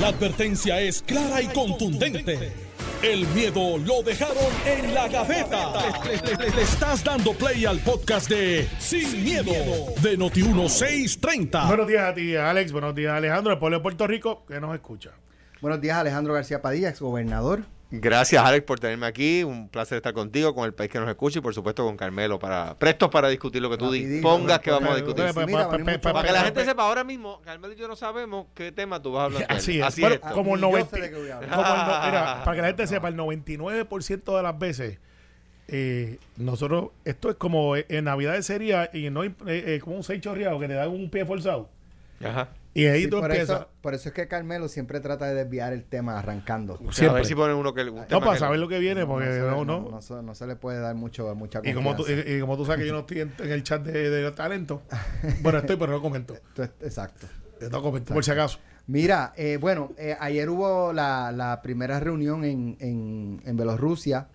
La advertencia es clara y contundente. El miedo lo dejaron en la gaveta. Le, le estás dando play al podcast de Sin, miedo, de Noti1630. Buenos días a ti, Alex. Buenos días, Alejandro, el pueblo de Puerto Rico que nos escucha. Buenos días, Alejandro García Padilla, exgobernador. Gracias, Alex, por tenerme aquí. Un placer estar contigo, con el país que nos escucha y, por supuesto, con Carmelo, para prestos para discutir lo que tú dispongas que vamos a discutir. Para que la gente sepa, ahora mismo, Carmelo y yo no sabemos qué tema tú vas a hablar. Así es. Así Bueno, es. como el Ni yo 90 sé de qué voy a hablar. como el no- mira, para que la gente sepa, el 99% de las veces, eh, nosotros, esto es como en Navidad sería y no eh, eh, como un seis chorreado que te dan un pie forzado. Ajá. Y ahí Sí, tú por, empiezas. eso, por eso es que Carmelo siempre trata de desviar el tema arrancando. A Siempre. ver si ponen uno que un No, para que- saber lo que viene, porque no, no, no. no se- no se le puede dar mucho, mucha Y confianza. como, tú, y, y como tú sabes que yo no estoy en, en el chat de, de talento, bueno, estoy, pero no comento. Exacto. No comento, por si acaso. Mira, eh, bueno, eh, ayer hubo la, la primera reunión en, en, en Bielorrusia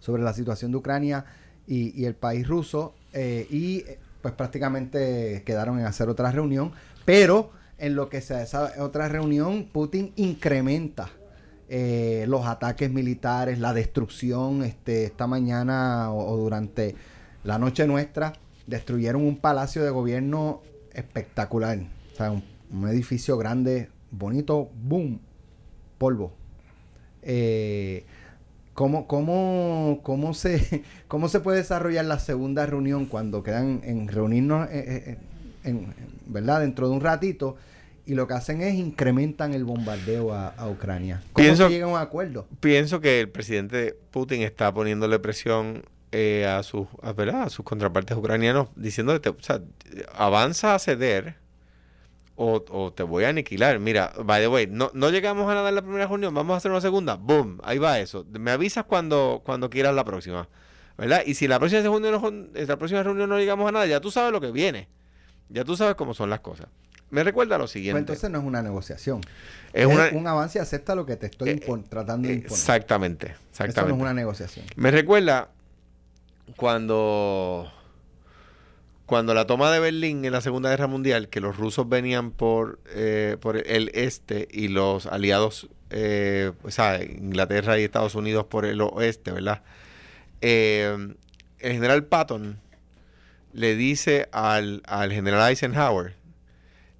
sobre la situación de Ucrania y, y el país ruso eh, y eh, pues prácticamente quedaron en hacer otra reunión, pero en lo que se esa otra reunión Putin incrementa eh, los ataques militares, la destrucción, este, esta mañana o, durante la noche nuestra destruyeron un palacio de gobierno espectacular, o sea, un, edificio grande, bonito, boom, polvo. Eh, ¿Cómo, cómo, cómo, se, ¿Cómo se puede desarrollar la segunda reunión cuando quedan en reunirnos, eh, en, ¿verdad? Dentro de un ratito y lo que hacen es incrementan el bombardeo a, a Ucrania. ¿Cómo Pienso- se llega a un acuerdo? Pienso que el presidente Putin está poniéndole presión eh, a, sus, a, ¿verdad? a sus contrapartes ucranianos, diciéndole, te- o sea, avanza a ceder o, o te voy a aniquilar. Mira, by the way, no, no llegamos a nada en la primera reunión, vamos a hacer una segunda. Boom, ahí va eso. Me avisas cuando, cuando quieras la próxima. ¿Verdad? Y si la próxima, segunda no- la próxima reunión no llegamos a nada, ya tú sabes lo que viene. Ya tú sabes cómo son las cosas. Me recuerda lo Pues siguiente. entonces no es una negociación. es Es, una, un avance y acepta lo que te estoy Eh, tratando de imponer. exactamente, Eso exactamente. no es una negociación. Me recuerda cuando cuando la toma de Berlín en la Segunda Guerra Mundial, que los rusos venían por, eh, por el este y los aliados, eh, o sea, Inglaterra y Estados Unidos por el oeste, ¿verdad? Eh, el general Patton le dice al, al general Eisenhower,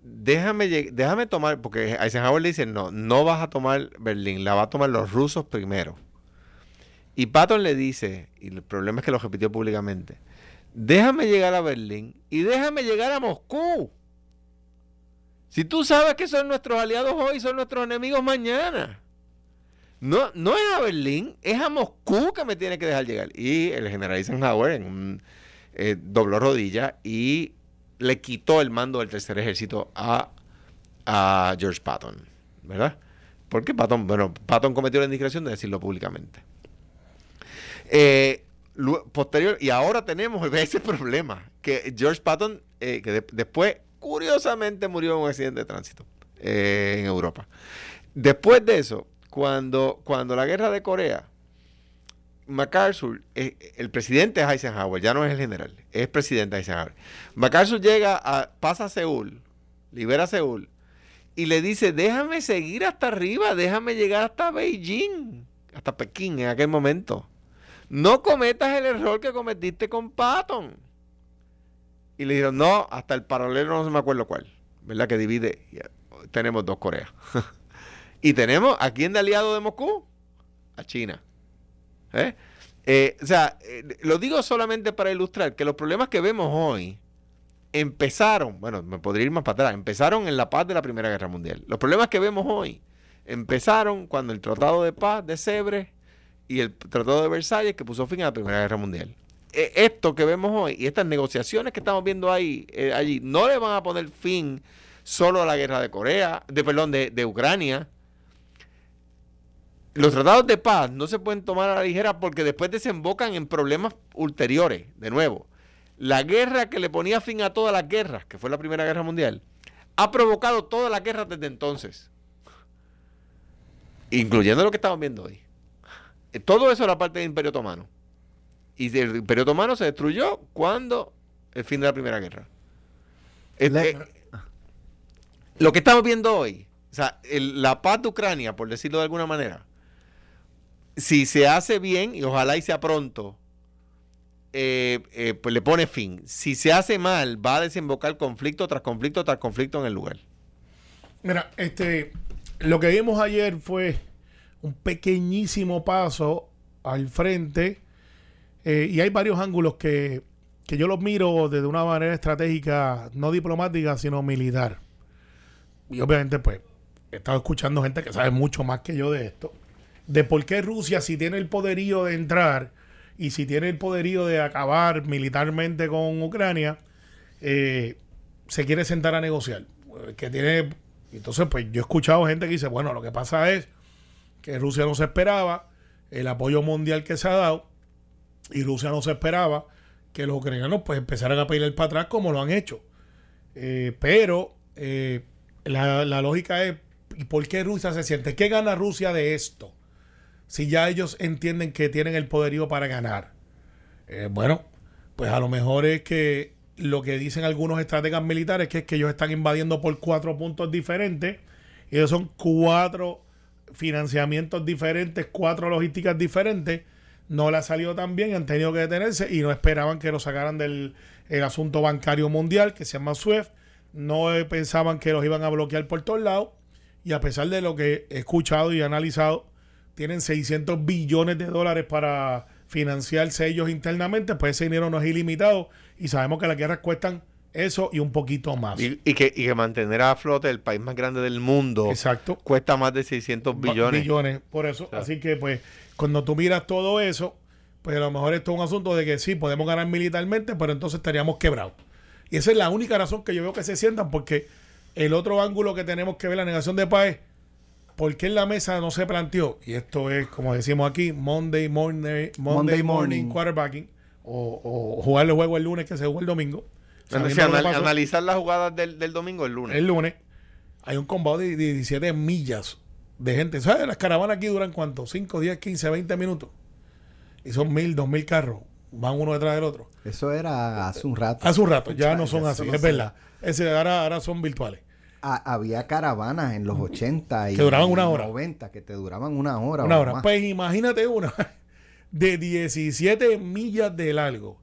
déjame, déjame tomar, porque Eisenhower le dice, no, no vas a tomar Berlín, la va a tomar los rusos primero. Y Patton le dice, y el problema es que lo repitió públicamente, déjame llegar a Berlín y déjame llegar a Moscú. Si tú sabes que son nuestros aliados hoy, son nuestros enemigos mañana. No, no es a Berlín, es a Moscú que me tiene que dejar llegar. Y el general Eisenhower en un, eh, dobló rodilla y le quitó el mando del tercer ejército a, a George Patton, ¿verdad? Porque Patton, bueno, Patton cometió la indiscreción de decirlo públicamente. Eh, posterior, y ahora tenemos ese problema, que George Patton, eh, que de- después, curiosamente, murió en un accidente de tránsito en Europa. Después de eso, cuando, cuando la guerra de Corea, MacArthur, eh, el presidente es Eisenhower, ya no es el general, es presidente Eisenhower. MacArthur llega a, pasa a Seúl, libera Seúl, y le dice, déjame seguir hasta arriba, déjame llegar hasta Beijing, hasta Pekín en aquel momento. No cometas el error que cometiste con Patton. Y le dijeron, no, hasta el paralelo no se me acuerdo cuál, ¿verdad? Que divide, ya, tenemos dos Coreas. y tenemos, ¿a quién de aliado de Moscú? A China. ¿Eh? Eh, o sea, eh, lo digo solamente para ilustrar que los problemas que vemos hoy empezaron, bueno, me podría ir más para atrás, empezaron en la paz de la Primera Guerra Mundial. Los problemas que vemos hoy empezaron cuando el Tratado de Paz de Sevres y el Tratado de Versalles que puso fin a la Primera Guerra Mundial. Eh, esto que vemos hoy y estas negociaciones que estamos viendo ahí, allí, no le van a poner fin solo a la guerra de Corea, de perdón, de, de Ucrania. Los tratados de paz no se pueden tomar a la ligera porque después desembocan en problemas ulteriores. De nuevo, la guerra que le ponía fin a todas las guerras, que fue la Primera Guerra Mundial, ha provocado todas las guerras desde entonces. Incluyendo lo que estamos viendo hoy. Eh, Todo eso era parte del Imperio Otomano. Y el Imperio Otomano se destruyó cuando el fin de la Primera Guerra. Eh, eh, lo que estamos viendo hoy, O sea, el- la paz de Ucrania, por decirlo de alguna manera, si se hace bien, y ojalá y sea pronto, eh, eh, pues le pone fin. Si se hace mal, va a desembocar conflicto tras conflicto tras conflicto en el lugar. Mira, este, lo que vimos ayer fue un pequeñísimo paso al frente eh, y hay varios ángulos que, que yo los miro desde una manera estratégica, no diplomática, sino militar. Y obviamente, pues, he estado escuchando gente que sabe mucho más que yo de esto, de por qué Rusia, si tiene el poderío de entrar y si tiene el poderío de acabar militarmente con Ucrania, eh, se quiere sentar a negociar. Eh, Que tiene. Entonces, pues yo he escuchado gente que dice, bueno, lo que pasa es que Rusia no se esperaba el apoyo mundial que se ha dado y Rusia no se esperaba que los ucranianos pues empezaran a pelear para atrás como lo han hecho. Eh, pero eh, la, la lógica es, ¿y por qué Rusia se siente? ¿Qué gana Rusia de esto? Si ya ellos entienden que tienen el poderío para ganar. Eh, bueno, pues a lo mejor es que lo que dicen algunos estrategas militares que es que ellos están invadiendo por cuatro puntos diferentes y esos son cuatro financiamientos diferentes, cuatro logísticas diferentes. No le ha salido tan bien, han tenido que detenerse y no esperaban que lo sacaran del el asunto bancario mundial que se llama SWIFT. No eh, pensaban que los iban a bloquear por todos lados. Y a pesar de lo que he escuchado y analizado, tienen 600 billones de dólares para financiarse ellos internamente, pues ese dinero no es ilimitado y sabemos que las guerras cuestan eso y un poquito más. Y, y que, y que mantener a flote el país más grande del mundo Exacto. cuesta más de 600 billones. Billones, por eso. sea. Así que, pues, cuando tú miras todo eso, pues a lo mejor esto es un asunto de que sí, podemos ganar militarmente, pero entonces estaríamos quebrados. Y esa es la única razón que yo veo que se sientan, porque el otro ángulo que tenemos que ver, la negación de paz, es ¿por qué en la mesa no se planteó? Y esto es, como decimos aquí, Monday morning, Monday, Monday morning, morning. quarterbacking, o, o jugar el juego el lunes que se juega el domingo. Anal- analizar las jugadas del, del domingo el lunes. el lunes, hay un combate de 17 millas de gente. ¿Sabes? Las caravanas aquí duran cuánto? 5, 10, 15, 20 minutos. Y son mil, dos mil carros. Van uno detrás del otro. Eso era hace un rato. Hace un rato, ya no son así, es verdad. Ese, ahora, ahora son virtuales. Ha- había caravanas en los 80 y Que duraban una hora. 90 que te duraban una hora. Una hora. más. Pues imagínate una de 17 millas de largo.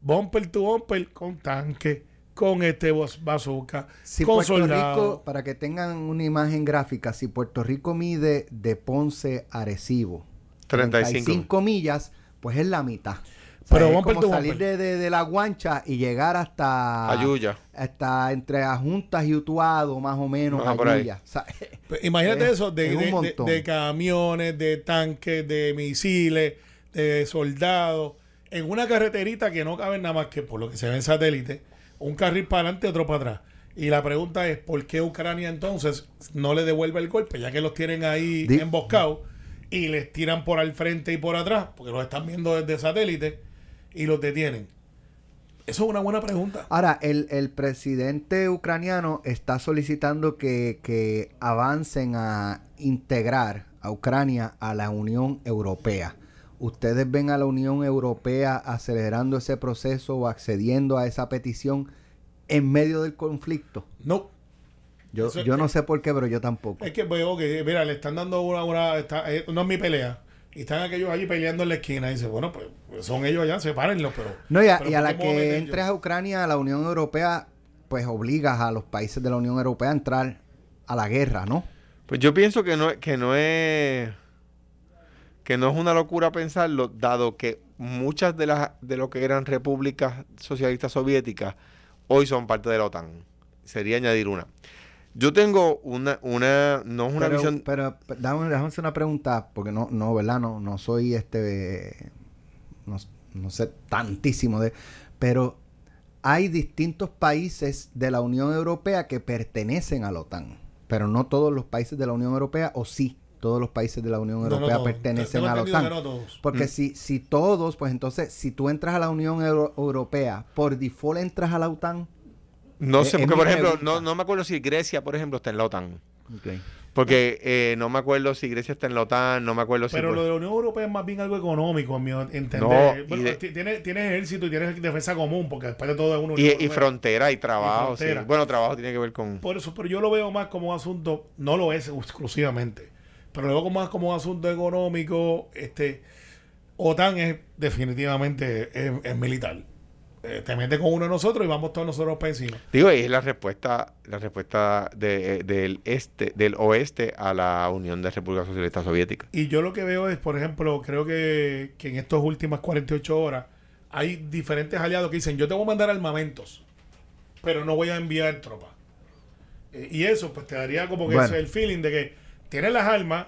Bumper to bumper con tanque, con este bazooka, Si con Puerto soldados. Rico, para que tengan una imagen gráfica, si Puerto Rico mide de Ponce a Arecibo 35. millas, pues es la mitad. Pero es como salir de, de- de la guancha y llegar hasta Ayuya. hasta entre Ajuntas y Utuado, más o menos. Ajá, por ahí. Ayuya. O sea, Pues imagínate Es- eso de, es un de- de- montón. de camiones, de tanques, de misiles, de soldados, en una carreterita que no caben nada más que por lo que se ve en satélite, un carril para adelante, otro para atrás. Y la pregunta es, ¿por qué Ucrania entonces no le devuelve el golpe, ya que los tienen ahí emboscados y les tiran por al frente y por atrás, porque los están viendo desde satélite y los detienen? Eso es una buena pregunta. Ahora, el, el presidente ucraniano está solicitando que, que avancen a integrar a Ucrania a la Unión Europea. ¿Ustedes ven a la Unión Europea acelerando ese proceso o accediendo a esa petición en medio del conflicto? No. Yo, Eso- yo no sé por qué, pero yo tampoco. Es que veo que, mira, le están dando una, una está- eh, no es mi pelea. Y están aquellos allí peleando en la esquina. Y dice, bueno, pues, pues son ellos allá, sepárenlos, pero. No, y a, pero y a ¿por la que entres a Ucrania, a la Unión Europea, pues obligas a los países de la Unión Europea a entrar a la guerra, ¿no? Pues yo pienso que no, que no es que no es una locura pensarlo, dado que muchas de las de lo que eran repúblicas socialistas soviéticas hoy son parte de la OTAN. Sería añadir una. Yo tengo una, una, no es una pero, visión. pero, pero, déjame, déjame hacer una pregunta, porque no, no, ¿verdad? No, no soy este, no, no sé tantísimo de, pero hay distintos países de la Unión Europea que pertenecen a la OTAN, pero no todos los países de la Unión Europea, o sí, todos los países de la Unión No, no Europea pertenecen Tengo a la OTAN. no. Porque Mm. si, si todos, pues entonces, si tú entras a la Unión Euro- Europea, por default entras a la OTAN. No eh, sé, porque por ejemplo, no, no me acuerdo si Grecia, por ejemplo, está en la OTAN. Porque eh, no me acuerdo si Grecia está en la OTAN, no me acuerdo si... Pero pues- lo de la Unión Europea es más bien algo económico, en mi entender. No, Bueno, de- tienes, tienes ejército y tienes defensa común, porque después de todo es una y, y Europea. frontera y trabajo, Y frontera. sí. Bueno, trabajo tiene que ver con... Por eso, pero yo lo veo más como un asunto, no lo es exclusivamente, pero lo veo más como un asunto económico. Este, OTAN es definitivamente es, es militar. Eh, te metes con uno de nosotros y vamos todos nosotros para encima. Digo, y es la respuesta, la respuesta de- del este, del oeste a la Unión de República Socialista Soviética. Y yo lo que veo es, por ejemplo, creo que, que en estas últimas 48 horas hay diferentes aliados que dicen, yo te voy a mandar armamentos, pero no voy a enviar tropas. Eh, y eso, pues te daría como que Bueno. ese- el feeling de que tienes las armas,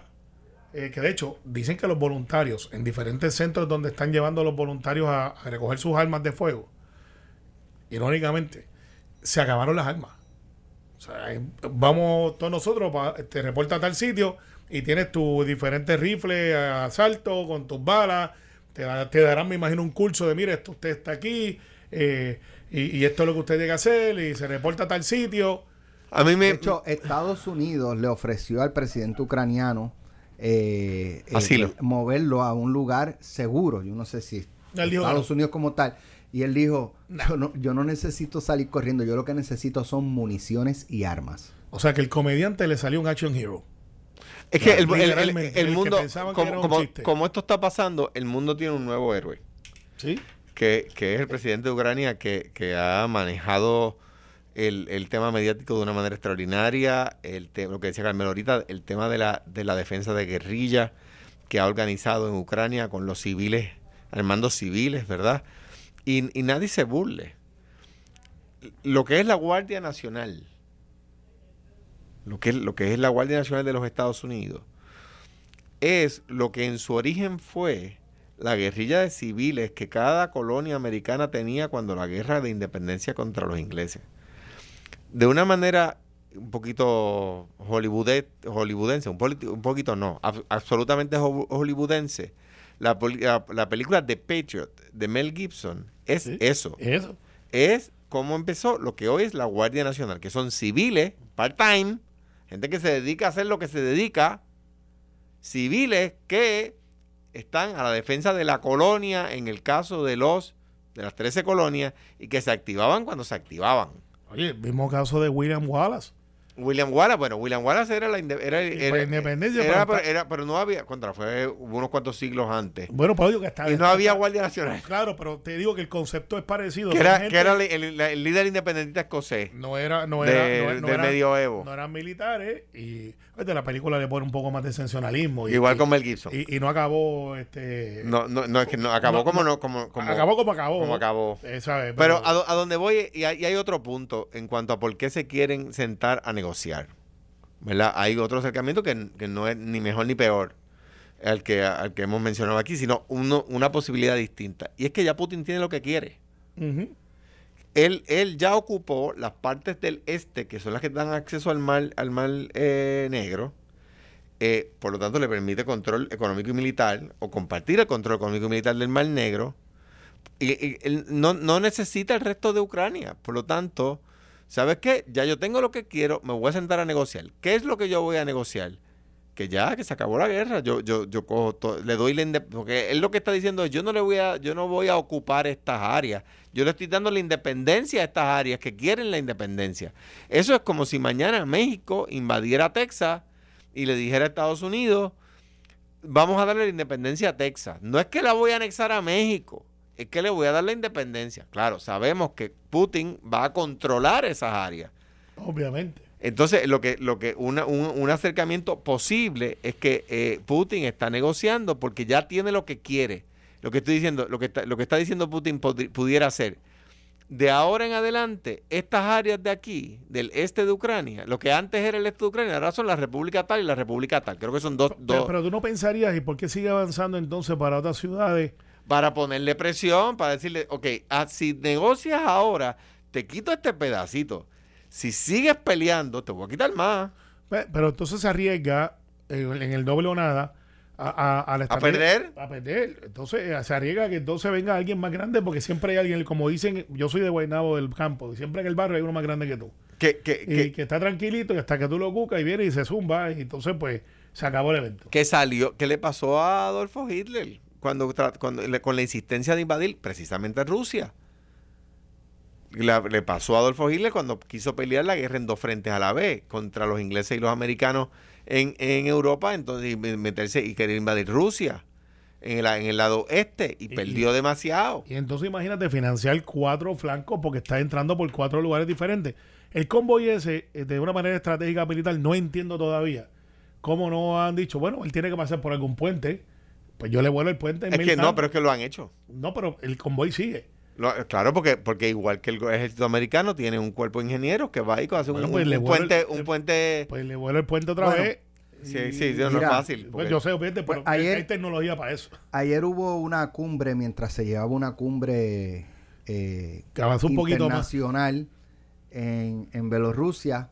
eh, que de hecho dicen que los voluntarios en diferentes centros donde están llevando a los voluntarios a, a recoger sus armas de fuego, irónicamente, se acabaron las armas. O sea, vamos todos nosotros, pa- te reporta a tal sitio y tienes tus diferentes rifles a asalto con tus balas. Te, te darán, me imagino, un curso de, mire, esto usted está aquí eh, y, y esto es lo que usted tiene que hacer y se reporta a tal sitio. A mí me... De hecho, Estados Unidos le ofreció al presidente ucraniano eh, eh, moverlo a un lugar seguro. Yo no sé si Estados Unidos como tal. Y él dijo, yo, no, yo no necesito salir corriendo, yo lo que necesito son municiones y armas. O sea, que el comediante le salió un action hero. Es que el, el- el- el mundo, como, como- esto está pasando, el mundo tiene un nuevo héroe, ¿Sí? que, que es el presidente de Ucrania, que, que ha manejado el, el tema mediático de una manera extraordinaria, el te- lo que decía Carmelo ahorita, el tema de la, de la defensa de guerrilla que ha organizado en Ucrania con los civiles, armando civiles, ¿verdad? Y, y nadie se burle. Lo que es la Guardia Nacional, lo que, es, la Guardia Nacional de los Estados Unidos, es lo que en su origen fue la guerrilla de civiles que cada colonia americana tenía cuando la guerra de independencia contra los ingleses. De una manera un poquito hollywoodense, un, poquito no, ab- absolutamente ho- hollywoodense, la, la- la película The Patriot de Mel Gibson es Sí. eso Eso. es cómo empezó lo que hoy es la Guardia Nacional, que son civiles, part-time, gente que se dedica a hacer lo que se dedica, civiles que están a la defensa de la colonia en el caso de los de las 13 colonias y que se activaban cuando se activaban. Oye, el mismo caso de William Wallace. William Wallace, bueno, William Wallace era la era, era- por independencia, era- pero pero, era- pero no había contra fue unos cuantos siglos antes Bueno, pero digo que está. y no había Guardia Nacional, Claro, pero te digo que el concepto es parecido. que era, gente- que era el, el- líder independentista escocés No era, no era, del- no, no del medioevo. no eran militares y de la película le pone un poco más de sensacionalismo. Y, Igual con Mel Gibson. Y, y no acabó, este. No, no, no, es que no, acabó No, como no. como, como, acabó como acabó. como acabó. Eh, ¿sabes? Pero a, a donde voy, y hay, y hay otro punto en cuanto a por qué se quieren sentar a negociar. ¿Verdad? Hay otro acercamiento que, que no es ni mejor ni peor al que, al que hemos mencionado aquí, sino uno, una posibilidad distinta. Y es que ya Putin tiene lo que quiere. Ujú. Él, él ya ocupó las partes del este, que son las que dan acceso al mar, al mar eh, negro. Eh, por lo tanto, le permite control económico y militar, o compartir el control económico y militar del mar negro. Y, y él no, no necesita el resto de Ucrania. Por lo tanto, ¿sabes qué? Ya yo tengo lo que quiero, me voy a sentar a negociar. ¿Qué es lo que yo voy a negociar? Que ya, que se acabó la guerra. Yo, yo, yo cojo to- le doy la indep- porque él lo que está diciendo es yo no le voy a, yo no voy a ocupar estas áreas. Yo le estoy dando la independencia a estas áreas que quieren la independencia. Eso es como si mañana México invadiera Texas y le dijera a Estados Unidos, vamos a darle la independencia a Texas. No es que la voy a anexar a México, es que le voy a dar la independencia. Claro, sabemos que Putin va a controlar esas áreas. Obviamente. Entonces, lo que, lo que una- un, un acercamiento posible es que eh, Putin está negociando porque ya tiene lo que quiere. Lo que estoy diciendo, lo que está, lo que está diciendo Putin podri- pudiera ser. De ahora en adelante, estas áreas de aquí, del este de Ucrania, lo que antes era el este de Ucrania, ahora son la República tal y la República tal. Creo que son dos, Pero, dos pero tú no pensarías, ¿y por qué sigue avanzando entonces para otras ciudades? para ponerle presión, para decirle, ok, ah, si negocias ahora, te quito este pedacito. Si sigues peleando, te voy a quitar más. Pe- Pero entonces se arriesga eh, en el doble o nada a, a, a la ¿A estrategia- perder? A perder. Entonces eh, se arriesga que entonces venga alguien más grande porque siempre hay alguien, como dicen, yo soy de Guaynabo del campo, y siempre en el barrio hay uno más grande que tú. Que, que, y que- que está tranquilito y hasta que tú lo buscas y viene y se zumba y entonces pues se acabó el evento. que salió, ¿qué le pasó a Adolfo Hitler cuando, cuando con la insistencia de invadir precisamente Rusia? La- le pasó a Adolfo Hitler cuando quiso pelear la guerra en dos frentes a la vez contra los ingleses y los americanos en, en Europa, entonces y me- meterse y querer invadir Rusia en el, en el lado este y, Y- perdió demasiado. Y entonces imagínate financiar cuatro flancos porque está entrando por cuatro lugares diferentes. El convoy ese, eh, de una manera estratégica militar, no entiendo todavía cómo no han dicho, bueno, él tiene que pasar por algún puente. Pues yo le vuelo el puente en Es que no, pero es que lo han hecho. No, pero el convoy sigue. Lo- claro, porque, porque igual que el ejército americano tiene un cuerpo de ingenieros que va ahí con hace un, Bueno, pues un vuelve puente, el- un puente. Pues le vuelo el puente otra Bueno, vez. Sí, y- sí, no, no es mira, fácil. Pues yo sé, fíjate, Pues pero ayer- hay tecnología para eso. Ayer hubo una cumbre, mientras se llevaba una cumbre eh, Que avanzó un poquito más. en, en Bielorrusia.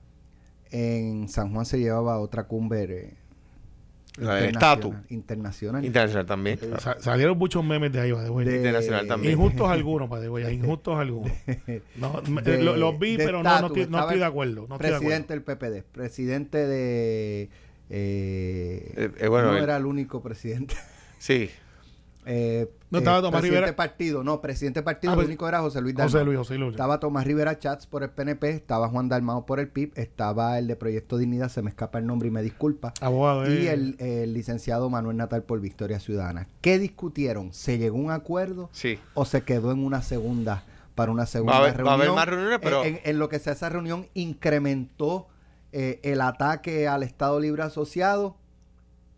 En San Juan se llevaba otra cumbre eh, La del internacional- estatus. internacional. Internacional también. claro. Sa- salieron muchos memes de ahí, way. De- Internacional también. Injustos algunos, way, injustos algunos. No, de- lo- los vi, de pero no, no, estoy, no estoy de acuerdo. No estoy de acuerdo. presidente del PPD, presidente de... eh, Eh, eh, bueno, no el- era el único presidente. Sí. Eh, No, estaba eh, Tomás presidente Rivera. partido, no, presidente del partido, Ah, el pues, único era José Luis José Dalmau. Luis, José Luis. Estaba Tomás Rivera Chats por el PNP, estaba Juan Dalmao por el PIB, estaba el de Proyecto Dignidad, se me escapa el nombre y me disculpa, Abogado. y eh, el, el licenciado Manuel Natal por Victoria Ciudadana. ¿Qué discutieron? ¿Se llegó a un acuerdo Sí. o se quedó en una segunda para una segunda Va a haber- va reunión? a haber más reuniones, pero- En, en lo que sea esa reunión incrementó eh, el ataque al Estado Libre Asociado,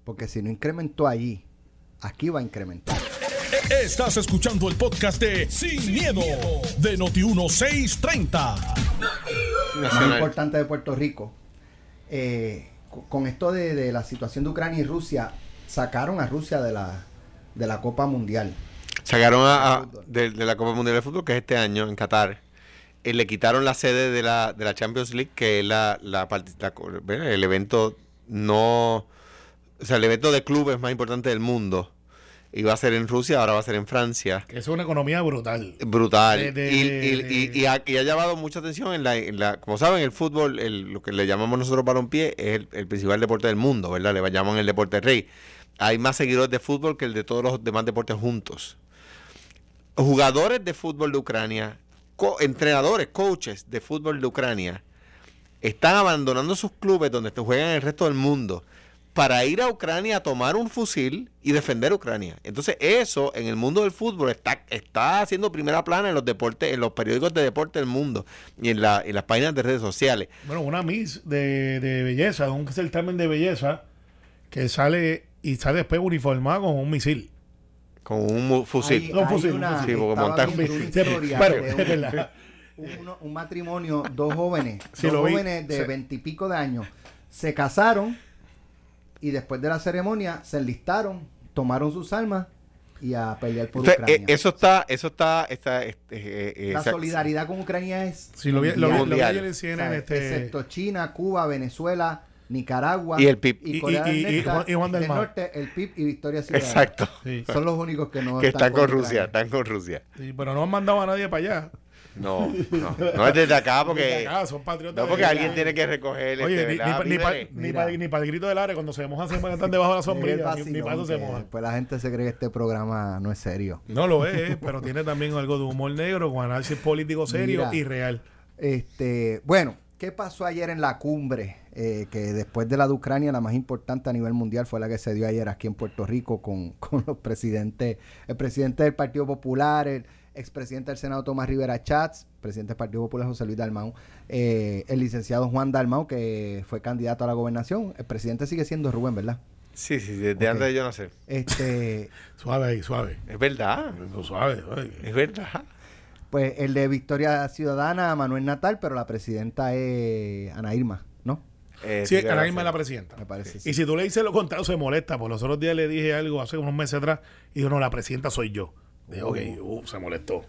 porque si no incrementó allí, aquí va a incrementar. Estás escuchando el podcast de Sin, miedo, de Noti1630. más Nacional. importante de Puerto Rico. Eh, co- con esto de, de la situación de Ucrania y Rusia, sacaron a Rusia de la, de la Copa Mundial. Sacaron a, de, de la Copa Mundial de Fútbol, que es este año en Qatar. Eh, le quitaron la sede de la, de la Champions League, que es la, la, el evento no. O sea, el evento de clubes más importante del mundo. Iba a ser en Rusia, ahora va a ser en Francia. Que es una economía brutal. Brutal. De- de- y, de- y- y ha, y ha llamado mucha atención en la, en la- como saben, el fútbol, el- lo que le llamamos nosotros balompié, es el, el principal deporte del mundo, ¿verdad? Le llaman el deporte rey. Hay más seguidores de fútbol que el de todos los demás deportes juntos. Jugadores de fútbol de Ucrania, co- entrenadores, coaches de fútbol de Ucrania, están abandonando sus clubes donde juegan el resto del mundo para ir a Ucrania a tomar un fusil y defender Ucrania. Entonces eso en el mundo del fútbol está, está haciendo primera plana en los deportes, en los periódicos de deporte del mundo y en, la, en las páginas de redes sociales. Bueno, una Miss de, de belleza, un certamen de belleza, que sale y sale después uniformada con un misil. Con un fusil. Hay- No, hay fusil, una- fusil. Montar- historia pero, un- un matrimonio, dos jóvenes, Sí, dos vi. jóvenes de Sí. veintipico de años, se casaron y después de la ceremonia se enlistaron, tomaron sus armas y a pelear por Entonces, Ucrania. eh, eso está, eso está, está este, eh, eh, la solidaridad con Ucrania es Sí, lo vi, lo vi, lo vi Mundial. ayer en o CNN, sea, este, excepto China, Cuba, Venezuela, Nicaragua Y el PIB. Y- Corea y- del, y- y Norte, Juan- y Juan del del Mar. Norte, el PIB y Victoria Ciudadana. Exacto. sí. Son los únicos que no Que están con. Rusia, están con Rusia. Sí, pero no han mandado a nadie para allá. No, no, no es desde acá porque... Desde acá, son patriotas. No, porque de- alguien tiene que recoger Oye, este, ni, ni, pa- Víveres. ni, Mira. pa- ni para el grito del área, cuando se mojan, se están debajo de la sombrilla. Ni, vacilón ni para eso se mojan. Después la gente se cree que este programa no es serio. No lo es, pero tiene también algo de humor negro, con análisis político serio Mira. y real. Este, bueno, ¿qué pasó ayer en la cumbre? Eh, que después de la de Ucrania, la más importante a nivel mundial fue la que se dio ayer aquí en Puerto Rico con, con los presidentes, el presidente del Partido Popular, el expresidente del Senado Tomás Rivera Chats, presidente del Partido Popular José Luis Dalmau, eh, el licenciado Juan Dalmau, que fue candidato a la gobernación. El presidente sigue siendo Rubén, ¿verdad? Sí, sí, desde Ok. antes yo no sé. Este, Suave ahí, suave. Es verdad, Suave, suave. es verdad. pues el de Victoria Ciudadana, Manuel Natal, pero la presidenta es Ana Irma, ¿no? Eh, Sí, Ana Irma es la presidenta. Me parece. Y si tú le dices lo contrario, se molesta. Por los otros días le dije algo hace unos meses atrás y dijo, no, la presidenta soy yo. Dije, ok, uh, se molestó.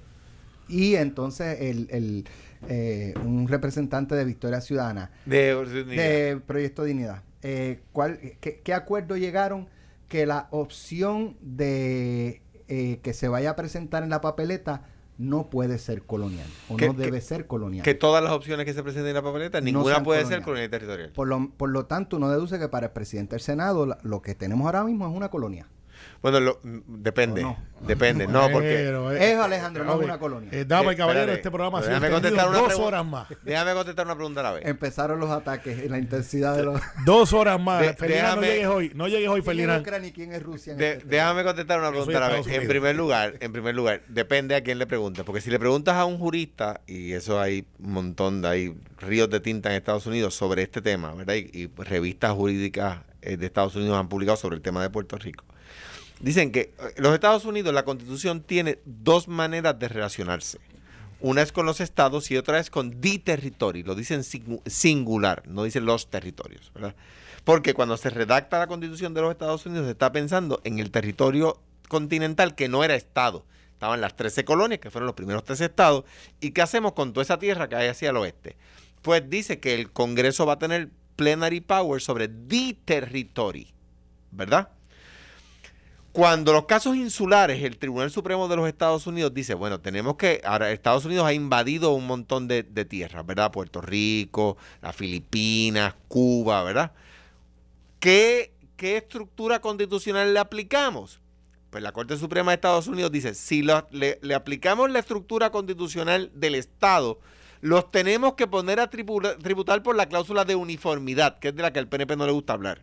Y entonces el, el, eh, un representante de Victoria Ciudadana De, de Proyecto Dignidad. Eh, ¿cuál, qué, qué acuerdo llegaron? Que la opción de eh, que se vaya a presentar en la papeleta no puede ser colonial o Que- no debe que- ser colonial. Que todas las opciones que se presenten en la papeleta, ninguna puede ser colonial territorial. Por lo, por lo tanto, uno deduce que para el presidente del Senado la- lo que tenemos ahora mismo es una colonia. Bueno, lo- mm, depende. ¿O no? Depende, no, porque. Pero, eh, Es, Alejandro, no es una colonia. Eh, dama y Eh, caballero, este programa déjame contestar una dos pregunta. horas más. Déjame contestar una pregunta a la vez. Empezaron los ataques y la intensidad de los... Dos horas más. De- no llegues hoy. No llegues hoy, ¿Quién es Ferdinand. Ucrania y quién es Rusia? en De- este déjame contestar una pregunta a la vez. En primer lugar, en primer lugar, depende a quién le preguntes, porque si le preguntas a un jurista y eso hay un montón de hay ríos de tinta en Estados Unidos sobre este tema, ¿verdad? Y, y revistas jurídicas eh, de Estados Unidos han publicado sobre el tema de Puerto Rico. Dicen que eh, los Estados Unidos, la Constitución tiene dos maneras de relacionarse. Una es con los estados y otra es con the territory. Lo dicen singu- singular, no dicen los territorios, ¿verdad? Porque cuando se redacta la Constitución de los Estados Unidos se está pensando en el territorio continental que no era estado. Estaban las 13 colonias, que fueron los primeros tres estados. ¿Y qué hacemos con toda esa tierra que hay hacia el oeste? Pues dice que el Congreso va a tener plenary power sobre the territory, ¿verdad? Cuando los casos insulares, el Tribunal Supremo de los Estados Unidos dice, bueno, tenemos que, ahora Estados Unidos ha invadido un montón de, tierras, ¿verdad? Puerto Rico, las Filipinas, Cuba, ¿verdad? ¿Qué, ¿Qué estructura constitucional le aplicamos? Pues la Corte Suprema de Estados Unidos dice, si le, aplicamos la estructura constitucional del Estado, los tenemos que poner a tribu- tributar por la cláusula de uniformidad, que es de la que al PNP no le gusta hablar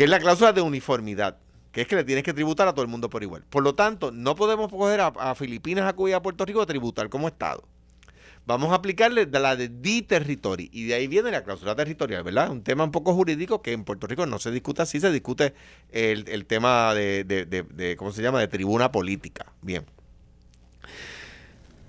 que es la cláusula de uniformidad, que es que le tienes que tributar a todo el mundo por igual. Por lo tanto, no podemos coger a, Filipinas, a Cuba y a Puerto Rico a tributar como Estado. Vamos a aplicarle la de the territory, y de ahí viene la cláusula territorial, ¿verdad? Un tema un poco jurídico que en Puerto Rico no se discute así, se discute el, tema de, ¿cómo se llama?, de tribuna política. Bien.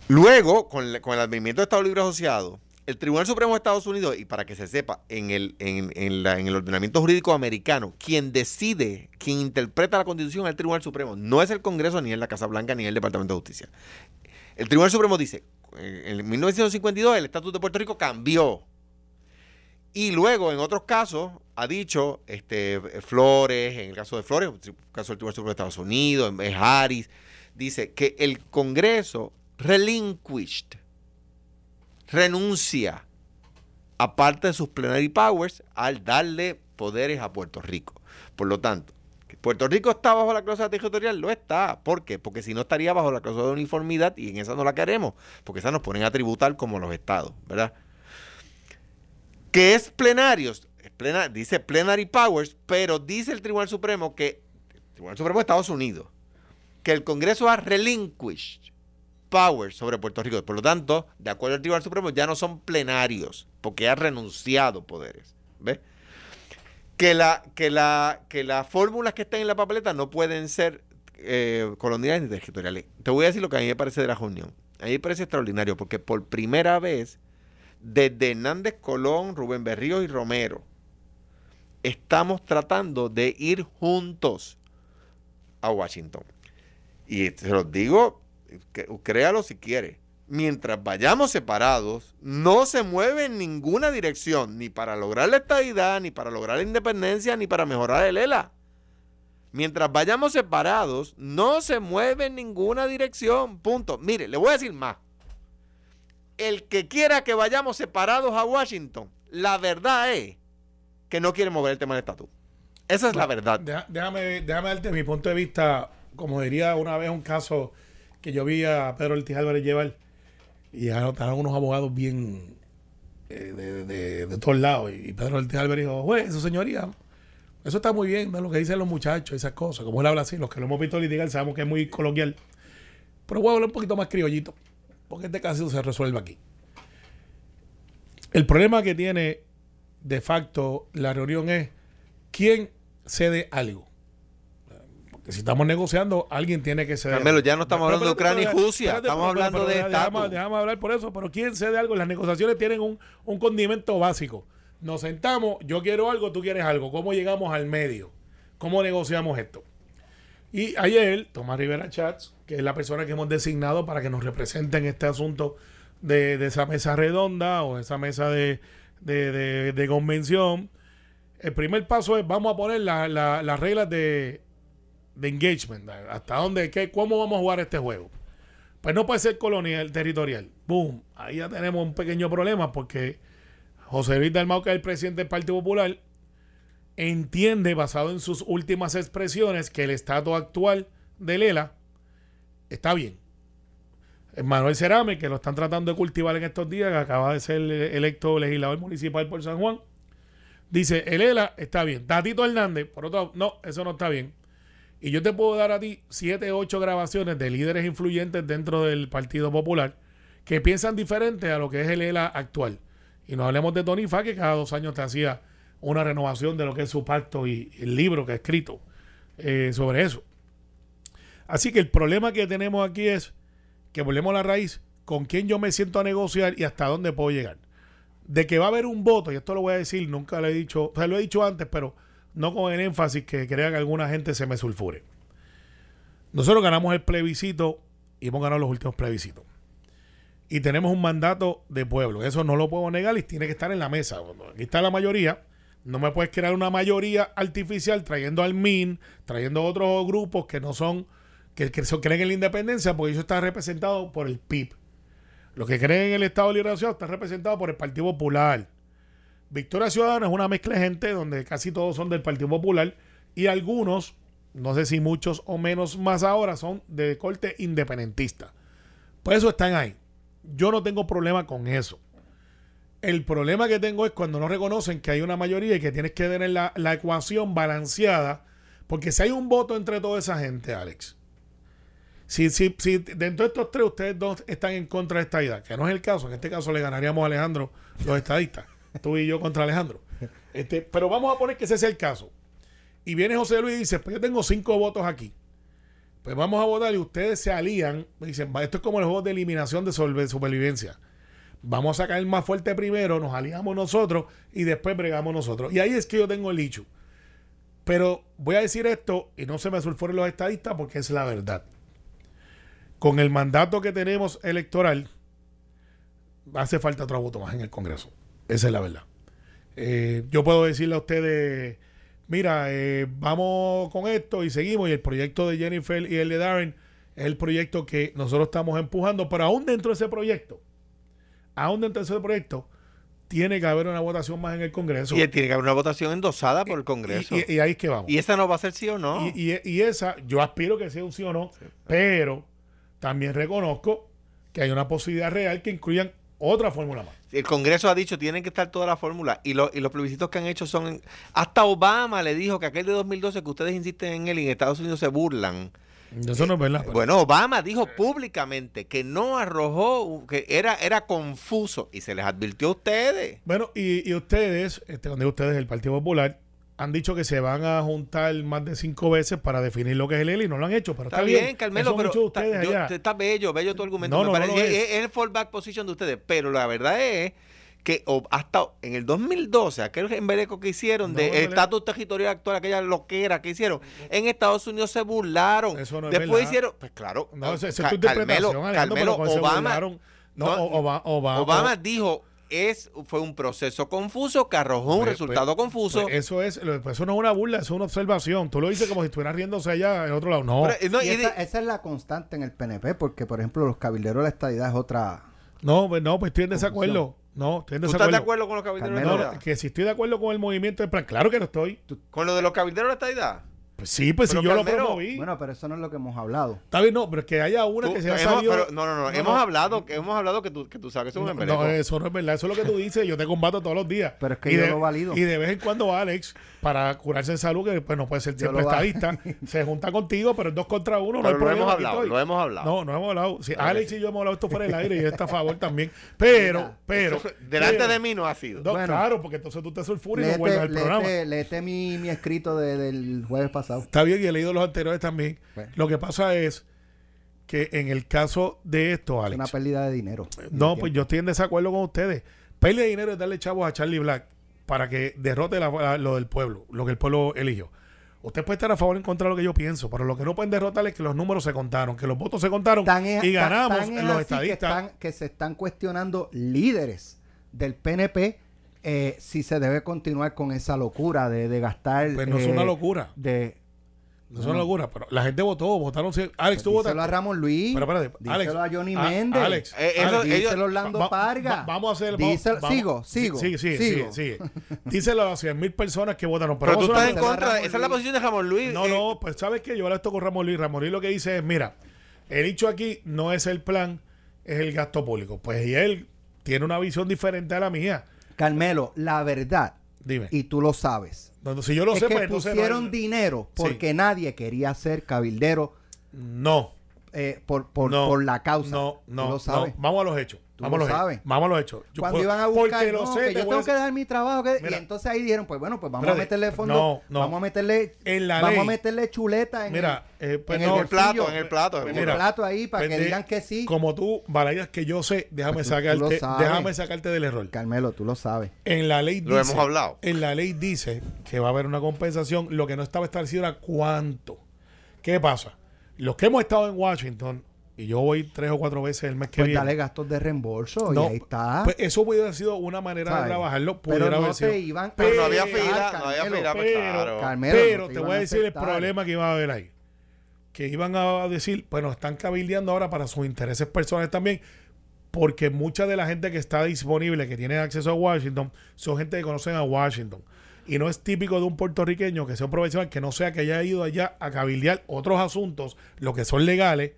Luego, con, con el advenimiento de Estado Libre Asociado, el Tribunal Supremo de Estados Unidos, y para que se sepa, en el, en, el ordenamiento jurídico americano, quien decide, quien interpreta la Constitución es el Tribunal Supremo, no es el Congreso, ni es la Casa Blanca, ni el Departamento de Justicia. El Tribunal Supremo dice, en 1952 el Estatuto de Puerto Rico cambió. Y luego, en otros casos, ha dicho este, Flores, en el caso de Flores, en el caso del Tribunal Supremo de Estados Unidos, en Harris, dice que el Congreso relinquished, renuncia a parte de sus plenary powers al darle poderes a Puerto Rico. Por lo tanto, Puerto Rico está bajo la cláusula territorial, lo está. ¿Por qué? Porque si no estaría bajo la cláusula de uniformidad y en esa no la queremos, porque esa nos ponen a tributar como los estados, ¿verdad? que es plenarios, es plena- dice plenary powers, pero dice el Tribunal Supremo que, el Tribunal Supremo de Estados Unidos, que el Congreso ha relinquished powers sobre Puerto Rico. Por lo tanto, de acuerdo al Tribunal Supremo, ya no son plenarios, porque ha renunciado poderes. ¿Ves? Que, la, que, la, que las fórmulas que están en la papeleta no pueden ser eh, coloniales ni territoriales. Te voy a decir lo que a mí me parece de la reunión. A mí me parece extraordinario, porque por primera vez desde Hernández Colón, Rubén Berrío y Romero, estamos tratando de ir juntos a Washington. Y se los digo, créalo si quiere. Mientras vayamos separados, no se mueve en ninguna dirección, ni para lograr la estabilidad, ni para lograr la independencia, ni para mejorar el ELA. Mientras vayamos separados, no se mueve en ninguna dirección. Punto. Mire, le voy a decir más el que quiera que vayamos separados a Washington, la verdad es que no quiere mover el tema del estatus. Esa es la verdad. Déjame, déjame darte mi punto de vista, como diría una vez un caso que yo vi a Pedro Ortiz Álvarez llevar y estaban unos abogados bien eh, de, de- de todos lados. Y Pedro Ortiz Álvarez dijo, juez, su señoría, eso está muy bien, lo que dicen los muchachos, esas cosas. Como él habla así, los que lo hemos visto litigar sabemos que es muy coloquial. Pero voy a hablar un poquito más criollito, porque este caso se resuelve aquí. El problema que tiene de facto la reunión es quién cede algo. Si estamos negociando, alguien tiene que ceder. Carmelo, ya no estamos Pero, hablando de Ucrania y Rusia, estamos hablando de pero, déjame, hablar por eso, pero ¿quién cede algo? Las negociaciones tienen un, un condimento básico. Nos sentamos, yo quiero algo, tú quieres algo. ¿Cómo llegamos al medio? ¿Cómo negociamos esto? Y ayer, Tomás Rivera Chats, que es la persona que hemos designado para que nos represente en este asunto de, de esa mesa redonda o esa mesa de, de- de- de convención, el primer paso es vamos a poner la- la- las reglas de, de engagement, hasta dónde, qué, cómo vamos a jugar este juego. Pues no puede ser colonial, territorial. Boom. Ahí ya tenemos un pequeño problema porque José Luis Dalmau, que es el presidente del Partido Popular, entiende, basado en sus últimas expresiones, que el estado actual de Lela está bien. Manuel Cerame, que lo están tratando de cultivar en estos días, que acaba de ser electo legislador municipal por San Juan, dice, el ELA está bien. Tatito Hernández, por otro no, eso no está bien. Y yo te puedo dar a ti siete, ocho grabaciones de líderes influyentes dentro del Partido Popular que piensan diferente a lo que es el ELA actual. Y no hablemos de Tony Fa, que cada dos años te hacía una renovación de lo que es su pacto y el libro que ha escrito eh, sobre eso. Así que el problema que tenemos aquí es que volvemos a la raíz, con quién yo me siento a negociar y hasta dónde puedo llegar. De que va a haber un voto, y esto lo voy a decir, nunca lo he dicho, o sea, lo he dicho antes, pero no con el énfasis que crea que alguna gente se me sulfure. Nosotros ganamos el plebiscito y hemos ganado los últimos plebiscitos. Y tenemos un mandato de pueblo. Eso no lo puedo negar y tiene que estar en la mesa. Aquí está la mayoría. No me puedes crear una mayoría artificial trayendo al MIN, trayendo otros grupos que no son que, creen en la independencia porque eso está representado por el PIB. Los que creen en el Estado de Liberación está representado por el Partido Popular. Victoria Ciudadana es una mezcla de gente donde casi todos son del Partido Popular y algunos, no sé si muchos o menos más ahora, son de corte independentista. Por eso están ahí. Yo no tengo problema con eso. El problema que tengo es cuando no reconocen que hay una mayoría y que tienes que tener la, la ecuación balanceada. Porque si hay un voto entre toda esa gente, Alex, si, si, si dentro de estos tres ustedes dos están en contra de esta idea, que no es el caso, en este caso le ganaríamos a Alejandro los estadistas, tú y yo contra Alejandro. Este, pero vamos a poner que ese sea el caso. Y viene José Luis y dice, pues yo tengo cinco votos aquí. Pues vamos a votar y ustedes se alían. Dicen, esto es como el juego de eliminación de supervivencia. Vamos a sacar el más fuerte primero, nos aliamos nosotros y después bregamos nosotros. Y ahí es que yo tengo el hecho. Pero voy a decir esto y no se me sulfuren los estadistas porque es la verdad con el mandato que tenemos electoral, hace falta otro voto más en el Congreso. Esa es la verdad. Eh, yo puedo decirle a ustedes, mira, eh, vamos con esto y seguimos. Y el proyecto de Jennifer y el de Darren es el proyecto que nosotros estamos empujando. Pero aún dentro de ese proyecto, aún dentro de ese proyecto, tiene que haber una votación más en el Congreso. Y tiene que haber una votación endosada por el Congreso. Y, ahí es que vamos. ¿Y esa no va a ser sí o no? Y, y esa, yo aspiro que sea un sí o no, pero también reconozco que hay una posibilidad real que incluyan otra fórmula más. El Congreso ha dicho tienen que estar toda la fórmula y, y los plebiscitos que han hecho son... Hasta Obama le dijo que aquel de 2012 que ustedes insisten en él y en Estados Unidos se burlan. Eso no es verdad. Bueno, Obama dijo públicamente que no arrojó, que era, era confuso y se les advirtió a ustedes. Bueno, y, y ustedes, este, cuando ustedes, el Partido Popular, han dicho que se van a juntar más de cinco veces para definir lo que es el ELA y no lo han hecho. Pero está, bien, Carmelo, pero está, bello, bello tu argumento. No, no, es. el fallback position de ustedes, pero la verdad es que hasta en el 2012, aquel embeleco que hicieron de estatus territorial actual, aquella loquera que hicieron, en Estados Unidos se burlaron. Eso no es Después hicieron, pues claro, no, es Carmelo, Obama, Obama, Obama dijo es, fue un proceso confuso que arrojó un pues, resultado pues, confuso. Pues, eso es, eso no es una burla, eso es una observación. Tú lo dices como si estuvieras riéndose allá en otro lado. No. esa, es la constante en el PNP, porque por ejemplo los cabilderos de la estadidad es otra. No, pues no, pues estoy en desacuerdo. No, estoy en desacuerdo. ¿Tú estás de acuerdo con los cabilderos de la estadidad? que si estoy de acuerdo con el movimiento de plan, claro que no estoy. ¿Con lo de los cabilderos de la estadidad? Pues sí, pues si yo lo promoví. Bueno, pero eso no es lo que hemos hablado. Está bien, no, pero es que haya una que se ha salido. no, no, no, hemos hablado, que hemos hablado que tú, que tú sabes que es un No, eso no es verdad, eso es lo que tú dices, yo te combato todos los días. Pero es que yo lo valido. Y de vez en cuando Alex, para curarse en salud, que pues no puede ser siempre estadista, se junta contigo, pero es dos contra uno, no lo hemos hablado, lo hemos hablado. No, no hemos hablado. Alex y yo hemos hablado esto fuera del aire y él está a favor también. Pero, pero. delante de mí no ha sido. claro, porque entonces tú te sulfuras y no vuelves al programa. Léete mi, mi escrito del jueves pasado. Está bien, y he leído los anteriores también. Lo que pasa es que en el caso de esto, Alex. Una pérdida de dinero. No, pues yo estoy en desacuerdo con ustedes. Pérdida de dinero es darle chavos a Charlie Black para que derrote lo del pueblo, lo que el pueblo eligió. Usted puede estar a favor o en contra de lo que yo pienso, pero lo que no pueden derrotar es que los números se contaron, que los votos se contaron y ganamos en los estadistas. Que, se están cuestionando líderes del PNP eh, si se debe continuar con esa locura de, gastar. Pues no es una eh, locura. De, No es una locura, pero la gente votó, votaron. Alex, tú Pues Díselo a votaste. Ramón Luis. Pero espérate, díselo Alex, a Johnny a- Méndez. Alex, Eh, eso- Alex, díselo ellos- a Orlando Va- Parga. va- vamos a hacer. Díselo- vamos- sigo, sigo. Sigue, sigue, sigue, sigue. Díselo a las 100 mil personas que votaron. Pero Pero, tú a estás en contra. Esa es la posición de Ramón Luis. No, eh, no, pues sabes que yo ahora estoy con Ramón Luis. Ramón Luis lo que dice es: mira, el dicho aquí no es el plan, es el gasto público. Pues y él tiene una visión diferente a la mía. Carmelo, la verdad, Dime. y tú lo sabes, Entonces, si yo lo es sé, que pues entonces. no- pusieron dinero porque nadie quería ser cabildero No. eh, por, por, no, por la causa. No, no, lo sabes. no. Vamos a los hechos. Tú Vamos a lo sabes. Vamos a los hechos. Yo Cuando puedo- iban a buscar, porque lo no, sé, que te yo tengo que dejar mi trabajo. que- Mira. y entonces ahí dijeron, pues bueno, pues vamos a meterle fondo, no, no. vamos a meterle, En la vamos ley. a meterle chuleta en Mira, el, eh, pues en no. el plato, en el plato. en Mira, el plato ahí para que digan que sí. Como tú, Barayas, que yo sé, déjame Pues tú- lo sacarte, déjame sacarte del error. Carmelo, tú lo sabes. En la ley Lo dice, hemos hablado. En la ley dice que va a haber una compensación. Lo que no estaba establecido era cuánto. ¿Qué pasa? Los que hemos estado en Washington, y yo voy tres o cuatro veces el mes que Pues viene. dale gastos de reembolso No, y ahí está. pues eso hubiera haber sido una manera ¿Sabes? de trabajarlo. Pero Pudiera no haber sido. te iban Pero no había fila, no había fila, pues pero- claro. Carmelo, Pero no te te voy a decir el problema que iba a haber ahí. Que iban a decir, bueno, están cabildeando ahora para sus intereses personales también, porque mucha de la gente que está disponible, que tiene acceso a Washington, son gente que conocen a Washington. Y no es típico de un puertorriqueño que sea un profesional que no sea que haya ido allá a cabildear otros asuntos, lo que son legales.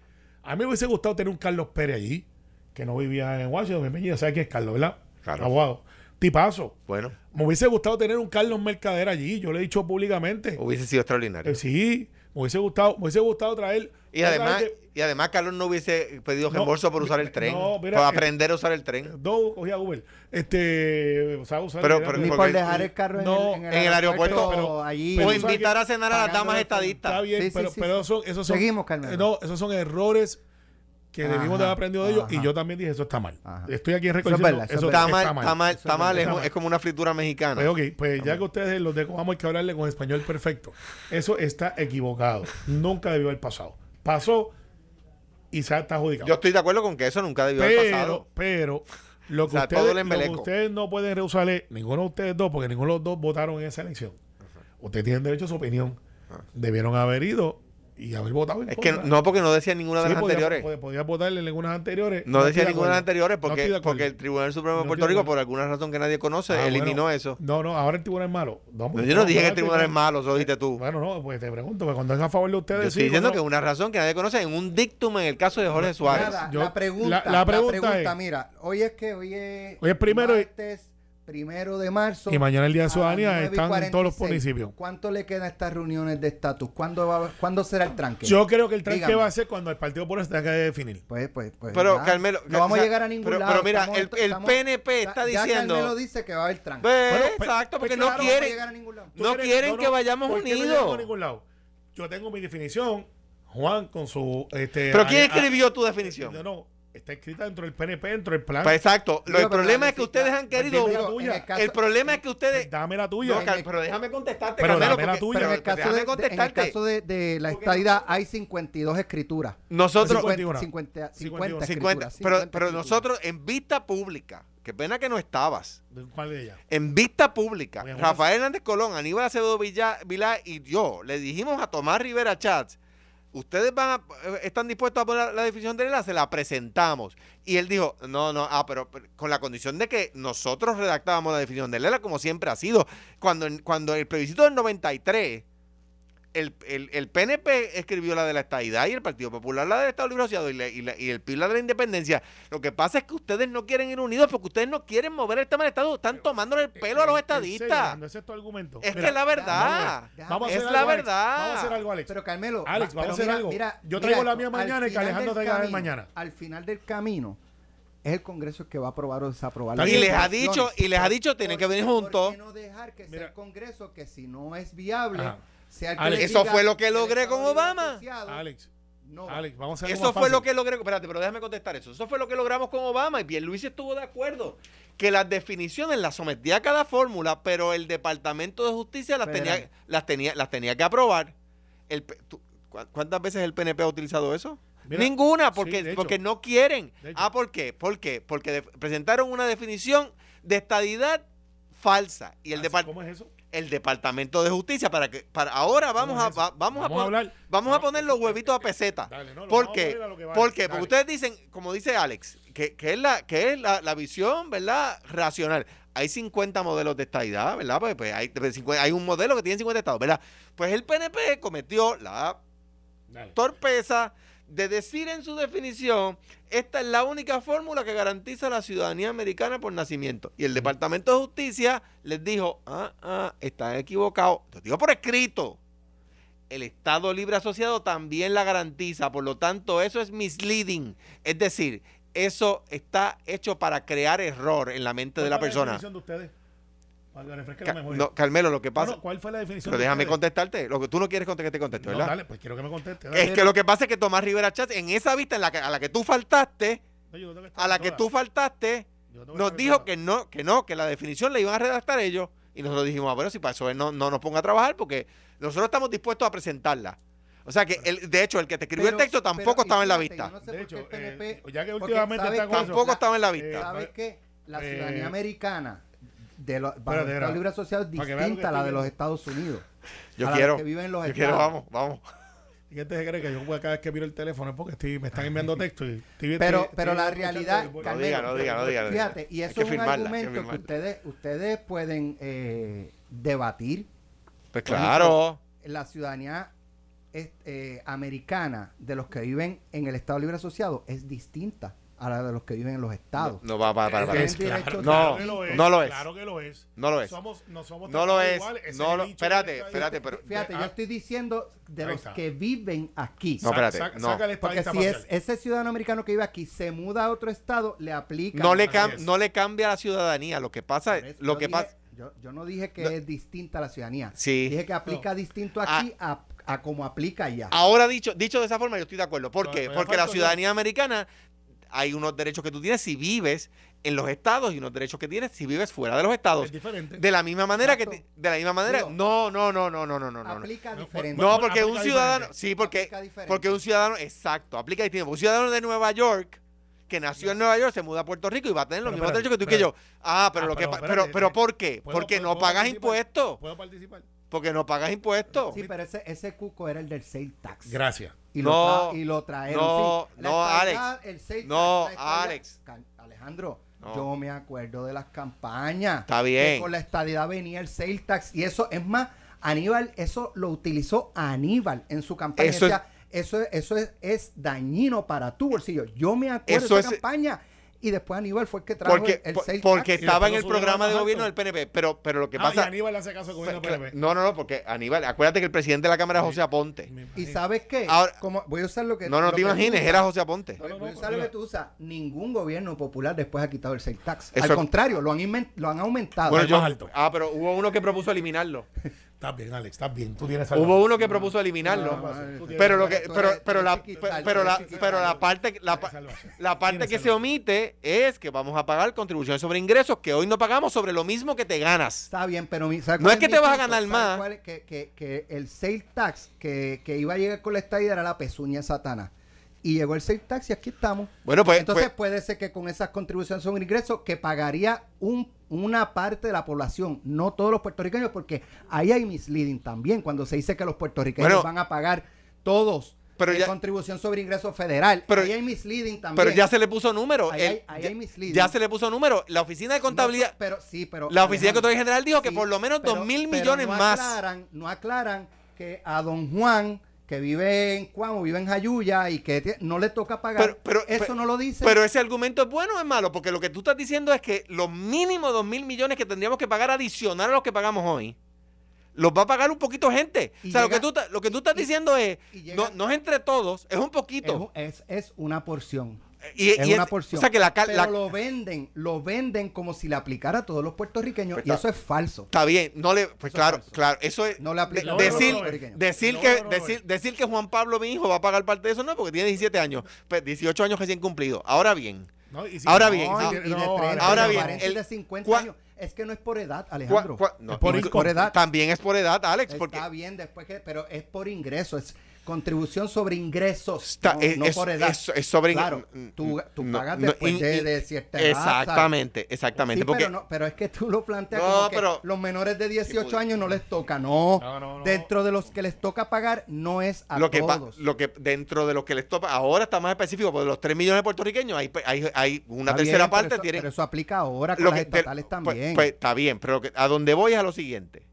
A mí me hubiese gustado tener un Carlos Pérez allí, que no vivía en Washington. Bienvenido, ¿sabes quién es Carlos, verdad? Claro. Abogado. Tipazo. Bueno, Me hubiese gustado tener un Carlos Mercader allí, yo lo he dicho públicamente. hubiese sido extraordinario. Eh, sí, me hubiese gustado, me hubiese gustado traer. Y además, gente- y además Carlos no hubiese pedido No, reembolso por usar el no, tren. mira, por eh, aprender a usar el tren. dos cogía Uber. Este, o sea, usar Pero- el- pero- Ni por dejar el carro en, No, el, en el aeropuerto, pero- allí. pero o invitar a cenar a las damas el- estadistas. Está bien, Sí, sí, pero, sí, pero sí. Esos, esos son. Seguimos, Carmelo. eh, No, esos son errores que debimos de haber aprendido de ellos. Y yo también dije, eso está mal. Ajá. Estoy aquí es reconociendo. verdad, eso es eso verdad. Está mal, está mal, Eso es está mal. Es, como una fritura mexicana. Pues, ok, pues ya que ustedes los de Coamo hay que hablarle con español perfecto. Eso está equivocado. Nunca debió haber pasado. Pasó y se está adjudicado. Yo estoy de acuerdo con que eso nunca debió haber pasado. pero lo que, O sea, todo ustedes, lo que ustedes no pueden rehusar es, ninguno de ustedes dos, porque ninguno de los dos votaron en esa elección. Ustedes tienen derecho a su opinión. Debieron haber ido y haber votado en Es que no, porque no decía ninguna de Sí, las podía- anteriores. Podía, votar en algunas anteriores. No, decía ninguna de las anteriores porque, porque el Tribunal Supremo No de Puerto Rico, por alguna razón que nadie conoce, Ah, eliminó bueno. eso. No, no, ahora el tribunal es malo. No, No, yo no dije que el tribunal es malo, eso dijiste tú. Bueno, no, pues te pregunto, porque cuando es a favor de ustedes. Yo estoy sí, diciendo bueno, que una razón que nadie conoce en un dictum en el caso de Jorge Suárez. Nada, Yo- la pregunta, la- la, la pregunta, es- mira, hoy es que hoy es, Hoy es primero y- primero de marzo. Y mañana el Día de Ciudadanía están en todos los 9:46. municipios. ¿Cuánto le quedan a estas reuniones de estatus? ¿Cuándo, va, ¿Cuándo será el tranque? Yo creo que el tranque Dígame. va a ser cuando el Partido Popular se tenga que definir. Pues, pues, pues. Pero, ya. Carmelo, no vamos o sea, a llegar a ningún pero- lado. pero mira, Estamos- el- el estamos- PNP está ya diciendo- Carmelo dice que va a haber tranque. Pues, Bueno, pues- exacto, porque pues no claro, no a quieren, llegar a ningún lado. ¿Tú no quieren no, que no, vayamos ¿por qué no unidos. llegamos a ningún lado? Yo tengo mi definición, Juan con su... Este, ¿Pero quién a- a- escribió tu definición? No, no, está escrita dentro del PNP, dentro del plan. Pues exacto. Lo- el problema es que ustedes han querido. el caso- El problema es que ustedes. Dame la tuya. No, Car- pero déjame contestarte, Pero Carmelo, dame la porque- tuya. Pero en el caso, de, de- en el caso de, de la estadidad hay 52 escrituras. Nosotros, 51. 50, 50, 51. 50, 50 pero, pero nosotros en vista pública, qué pena que no estabas, ¿Cuál de ellas? en vista pública, Rafael Hernández Colón, Aníbal Acevedo Vilá y yo le dijimos a Tomás Rivera Chats, ustedes van a- eh, están dispuestos a poner la definición de la se la presentamos. Y él dijo, no, no, ah, pero, pero con la condición de que nosotros redactábamos la definición de Lela como siempre ha sido. Cuando, cuando el plebiscito del 93, el, el, el PNP escribió la de la estadidad y el Partido Popular la del Estado Libre Asociado y, la- y, la- y el PIB la de la independencia. Lo que pasa es que ustedes no quieren ir unidos porque ustedes no quieren mover el tema del Estado. Están tomándole el pelo a los ¿En- en estadistas. serio? ¿Ese es tu argumento? Es Mira, que es la verdad. Vamos a Es hacer la algo, Alex. verdad. Vamos a hacer algo, Alex. Pero Carmelo, Alex, va- vamos a hacer algo. mira, Yo mira traigo la mía mañana y final Alejandro traiga la mañana. Al final del camino es el Congreso el que va a aprobar o desaprobar. Y les ha dicho, y les ha dicho, tienen que venir ¿Por juntos. qué no dejar que sea Mira. el Congreso que si no es viable, Ajá. Sea el que Alex, le eso fue lo que logré con Obama. Alex, no. Alex, vamos a Eso fue lo que logré. Espérate, pero déjame contestar eso. Eso fue lo que logramos con Obama y Pierluisi estuvo de acuerdo. Que las definiciones las sometía a cada fórmula, pero el Departamento de Justicia las, tenía, las, tenía, las tenía que aprobar. El, P- tú- ¿cu- ¿Cuántas veces el PNP ha utilizado eso? Mira, Ninguna, porque, porque no quieren. Ah, ¿por qué? ¿Por qué? Porque de- presentaron una definición de estadidad falsa. Y el Ah, ¿Cómo es eso? El Departamento de Justicia para que para ahora vamos a va- vamos, a, Vamos a pon- hablar. vamos a Vamos- poner los huevitos a peseta. Dale, no, ¿Por qué? vale. ¿Por qué? Dale. Porque ustedes dicen, como dice Alex, que, que es la que es la, la visión, ¿verdad? Racional. Hay 50 modelos de estadidad, ¿verdad? Pues, pues hay, pues, 50 hay un modelo que tiene 50 estados, ¿verdad? Pues el PNP cometió la Dale. torpeza de decir en su definición, esta es la única fórmula que garantiza la ciudadanía americana por nacimiento. Y el Departamento de Justicia les dijo, ah, ah, están equivocados. Lo digo por escrito. El Estado Libre Asociado también la garantiza, por lo tanto, eso es misleading. Es decir, eso está hecho para crear error en la mente de la ¿Cuál fue persona. definición de ustedes? La memoria. no, Carmelo, lo que No, pasa... no, ¿Cuál fue la definición pero de déjame ustedes? contestarte. Lo que tú no quieres contestar, que te conteste, No, ¿verdad? dale, pues quiero que me conteste. Es que lo que pasa es que Tomás Rivera Chávez, en esa vista en la que, a la que tú faltaste, a la que tú faltaste, nos dijo que no, que no, que la definición la iban a redactar ellos. Y nosotros dijimos, ah, bueno, si para eso él no, no nos ponga a trabajar, porque nosotros estamos dispuestos a presentarla. O sea que, el, de hecho, el que te escribió el texto tampoco pero, estaba en la vista. no sé De hecho, el PNP eh, ya que porque últimamente ¿sabe está qué? con eso. Tampoco estaba en la Eh, vista. ¿Sabes qué? La Eh, ciudadanía americana de los, bajo espérate, el Estado era, Libre Asociado es distinta a la de los. Estados Unidos. Yo a la quiero, que viven en los yo quiero, vamos, vamos. ¿Y qué te cree que yo cada vez que miro el teléfono es porque estoy, me están enviando texto y estoy, Pero- estoy- pero estoy la realidad, el- No Carmelo, diga, no diga, no diga. Fíjate, y eso es un firmarla, hay que argumento que ustedes, ustedes pueden eh, debatir. Pues claro. La ciudadanía es- eh, americana de los que viven en el Estado Libre Asociado es distinta a la de los que viven en los estados. No, va, va, para, para. Es claro, No, que lo es, no lo es. Claro que lo es. No lo es. Somos, no somos No lo es. No lo- espérate, espérate, pero- Fíjate, Ah, yo estoy diciendo de los está. que viven aquí. No, espérate, saca- no. saca Porque si es ese ciudadano americano que vive aquí se muda a otro estado, le aplica. No le, cam- es. no le cambia la ciudadanía. Lo que pasa, eso lo yo que dije- pasa. Yo, yo no dije que No. es distinta a la ciudadanía. Sí. Dije que aplica distinto aquí a, a como aplica allá. Ahora dicho, dicho de esa forma, yo estoy de acuerdo. ¿Por No, qué? Porque la ciudadanía americana hay unos derechos que tú tienes si vives en los estados y unos derechos que tienes si vives fuera de los estados. Es diferente. De la misma manera que de la misma manera. Digo, no, no, no, no, no, no, no. Aplica diferente. No, porque un ciudadano, sí, porque porque un ciudadano, exacto, aplica distinto. Un ciudadano de Nueva York que nació en Nueva York se muda a Puerto Rico y va a tener los mismos derechos que tú y que yo. Ah, pero ah, lo que pero, pero, pero eh, ¿por qué? Porque no pagas impuestos. Puedo participar. Porque no pagas impuestos. Sí, pero ese, ese cuco era el del sale tax. Gracias. Y No, lo, y lo trajeron. no, sí. No, Alex. el No, Alex. Alejandro, No. yo me acuerdo de las campañas. Está bien. Que con la estadidad venía el sale tax. Y eso, es más, Aníbal, eso lo utilizó Aníbal en su campaña. Eso es- eso, es, eso es, es dañino para tu bolsillo. Yo me acuerdo de esa es- campaña. Y después Aníbal fue el que trajo Porque, el, el por- porque tax. estaba en el programa de gobierno del. PNP. Pero, pero lo que Ah, y pasa. Aníbal hace caso al gobierno Pero- PNP. no, no, no, porque Aníbal, acuérdate que el presidente de la Cámara es José Aponte. ¿Y sabes qué? Ahora- Como, voy a usar lo que No, no te imagines, era José Aponte. Voy No, no, a no, usar lo que tú usas. Ningún gobierno popular después ha quitado el sale tax. Eso- Al contrario, lo han, lo han aumentado. Bueno, yo- más alto. ah, pero hubo uno que propuso eliminarlo. Estás bien, Alex, estás bien. Tú tienes Hubo uno que propuso eliminarlo. No, tienes- Pero lo que, pero, pero la, pero la, pero la parte, la, la parte que se omite es que vamos a pagar contribuciones sobre ingresos que hoy no pagamos sobre lo mismo que te ganas. Está bien, pero mi- ¿sabes No es que te vas a ganar ¿Sabes más. es? Que, que, que el sale tax que, que iba a llegar con la estadía era la pezuña de Satanás. Y llegó el sale tax y aquí estamos. Bueno, pues, Entonces pues- puede ser que con esas contribuciones sobre ingresos que pagaría un, una parte de la población, no todos los puertorriqueños, porque ahí hay misleading también cuando se dice que los puertorriqueños Bueno, van a pagar todos pero ya- contribución sobre ingreso federal. Pero- ahí hay misleading también. pero ya se le puso número. Ahí El- hay- ahí ya, hay misleading. ya se le puso número. La oficina de contabilidad, No, pero sí, pero la oficina de contabilidad general dijo que por lo menos dos mil millones no más. No aclaran que a don Juan, que vive en Cuamo, vive en Jayuya y que no le toca pagar, Pero- pero- eso pero- no lo dice. Pero ese argumento es bueno o es malo, porque lo que tú estás diciendo es que los mínimos dos mil millones que tendríamos que pagar adicional a los que pagamos hoy, los va a pagar un poquito gente. Y o sea, lo, que tú, lo que tú estás y- diciendo es, llega- no, no es entre todos, es un es, poquito. es, es una porción. Y, Es y una es- porción. O sea, que la, pero la- lo venden, lo venden como si le aplicara a todos los puertorriqueños Pues y está- eso es falso. Está bien, no le, pues Eso claro, claro, eso es, No le aplica de- a todos los decir, decir que, no, no, decir, no. decir que Juan Pablo, mi hijo, va a pagar parte de eso, no, porque tiene 17 años, pues 18 años recién cumplido. Ahora bien, No, y si- Ahora no, bien, No, de no, 30, ahora bien, 40 y el- de 50 cua- años. Es que no es por edad, cua- Alejandro. cua- no, Es por edad. también es por edad, Alex, porque Está bien después que, pero es por ingreso. Es contribución sobre ingresos, Está- no, es, no es- por edad. es- es sobre Claro, tú, tú no, pagas no, después de, de cierta edad. ¿sabes? Exactamente, exactamente. Sí, porque pero, no, pero es que tú lo planteas No, como que pero- los menores de 18 Tipo- años no les toca. No. No, no, no. Dentro de los que les toca pagar, no es a lo que, pa- todos. lo que dentro de lo que les topa, ahora está más específico, porque de los 3 millones de puertorriqueños, hay, hay, hay una Está tercera bien, pero parte. eso, tienen, pero eso aplica ahora con lo las estatales pues- también. pues, está bien, pero lo que- a donde voy es a lo siguiente,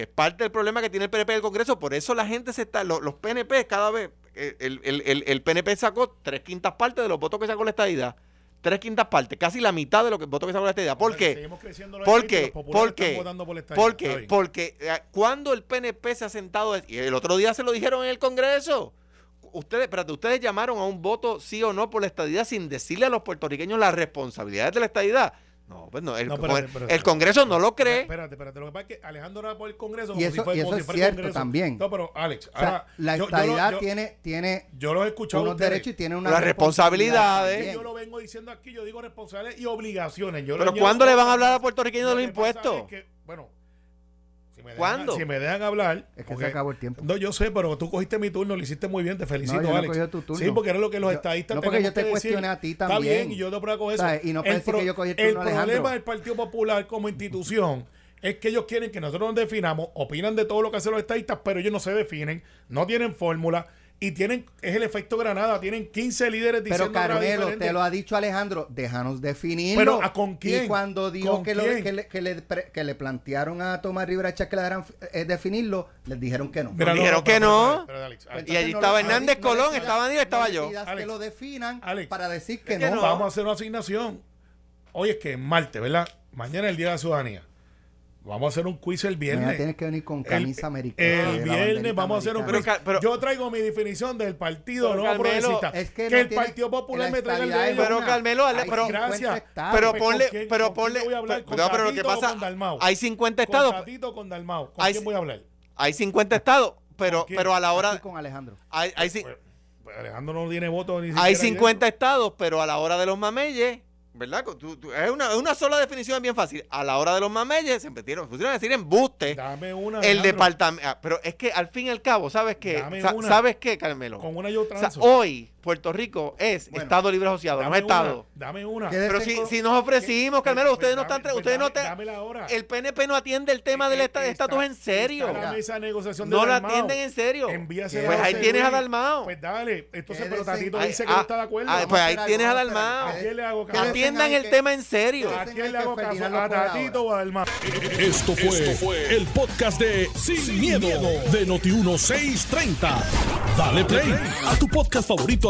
que es parte del problema que tiene el PNP del Congreso, por eso la gente se está, lo- los, PNP cada vez, eh, el, el- el- el PNP sacó tres quintas partes de los votos que sacó la estadidad, tres quintas partes, casi la mitad de los votos que sacó la estadidad. ¿Por qué? Seguimos creciendo los ¿Por estados y qué? los populares ¿Por están qué? votando por la estadidad. ¿Por Está qué? bien. Porque eh, cuando el PNP se ha sentado, y el otro día se lo dijeron en el Congreso, ustedes, espérate, ustedes llamaron a un voto sí o no por la estadidad sin decirle a los puertorriqueños las responsabilidades de la estadidad. No, pues no, el, No, espérate, el- espérate. el Congreso no lo cree. Espérate, espérate. Lo que pasa es que Alejandro era por el Congreso. Y como eso- si fue- y como eso si es fuera el cierto Congreso. también. No, pero Alex, o sea, ahora, la yo- yo yo- tiene, tiene Yo los he escuchado a unos ustedes. derechos y tiene una Las responsabilidades. también. Yo lo vengo diciendo aquí, yo digo responsabilidades y obligaciones. Yo Pero ¿cuándo le van a hablar a puertorriqueños de Lo los impuestos? es que, bueno, si me dejan, ¿Cuándo? Si me dejan hablar. Es que porque- se acabó el tiempo. No, yo sé, pero tú cogiste mi turno, lo hiciste muy bien, te felicito, No, yo no Alex. tu turno. Sí, porque era lo que los Yo- estadistas no, porque yo te cuestioné a ti Está también. bien, y yo te pruebo eso. ¿Sabes? Y no puedes el decir que yo cogí el el turno, Alejandro. problema del Partido Popular como institución es que ellos quieren que nosotros nos definamos, opinan de todo lo que hacen los estadistas, pero ellos no se definen, no tienen fórmula y tienen, es el efecto Granada, tienen 15 líderes diciendo Pero Carmelo, te lo ha dicho Alejandro, déjanos definirlo. Pero, ¿a con quién? Y cuando dijo ¿Con que, lo- que, le, que, le, que le plantearon a Tomás Rivera Chávez que le dejaran eh, definirlo, les dijeron que no. Mira, Dijeron que pero- no. pero- pero, Alex, Alex, Y allí no estaba Hernández no Colón, pidas- estaba Aníbal, estaba no yo. Alex, que lo definan Alex, para decir que es que no. no. Vamos a hacer una asignación. Hoy es que es martes, ¿verdad? Mañana es el Día de la Ciudadanía. Vamos a hacer un quiz el viernes. Mañana tienes que venir con camisa el, americana. El viernes vamos a hacer un quiz. Pero, Yo traigo mi definición del partido no progresista. es que que no el tiene- Partido Popular la me traiga el de. Pero, una. Carmelo, Hay pero- 50 gracias. estados. Pero ponle, ¿con quién- pero con ponle, voy a hablar? pero- ¿Con no, pero lo que Tatito pasa, con Dalmau? hay 50 Con estados, Tatito o con Dalmau. ¿Con Hay- quién voy a hablar? hay 50 estados, pero, ¿Con pero a la Aquí hora, con Alejandro. hay, hay, Pues, pues Alejandro no tiene voto ni siquiera hay ahí 50 estados, pero a la hora de los mameyes, ¿verdad? Tú- tú- es, una, una sola definición bien fácil. A la hora de los mameyes se metieron, pusieron a decir embuste. Dame una. El departamento. Pero es que al fin y al cabo, ¿sabes qué? Dame Sa- una. ¿Sabes qué, Carmelo? Con una yo O sea, transo. hoy Puerto Rico es Bueno, Estado Libre Asociado, no Dame es Estado. una. Dame una. ¿Qué de- Pero si, si nos ofrecimos, Carmelo, Pues, ustedes no dame- están. ustedes no dame- te- dámela ahora. El PNP no atiende el tema del esta- estatus en serio. la mesa de negociación de No la Dalmau. atienden en serio. Envíasela Pues ahí tienes a. Dalmao. Pues dale. Entonces, pero Tatito dice que ah, no está de acuerdo. ah, pues ahí tienes a Dalmao. Atiendan el que- tema en serio. ¿A quién le que hago caso? Lo ¿A Tatito o a Dalmau? Esto fue, el podcast de Sin, miedo, de Noti1630. Dale play a tu podcast favorito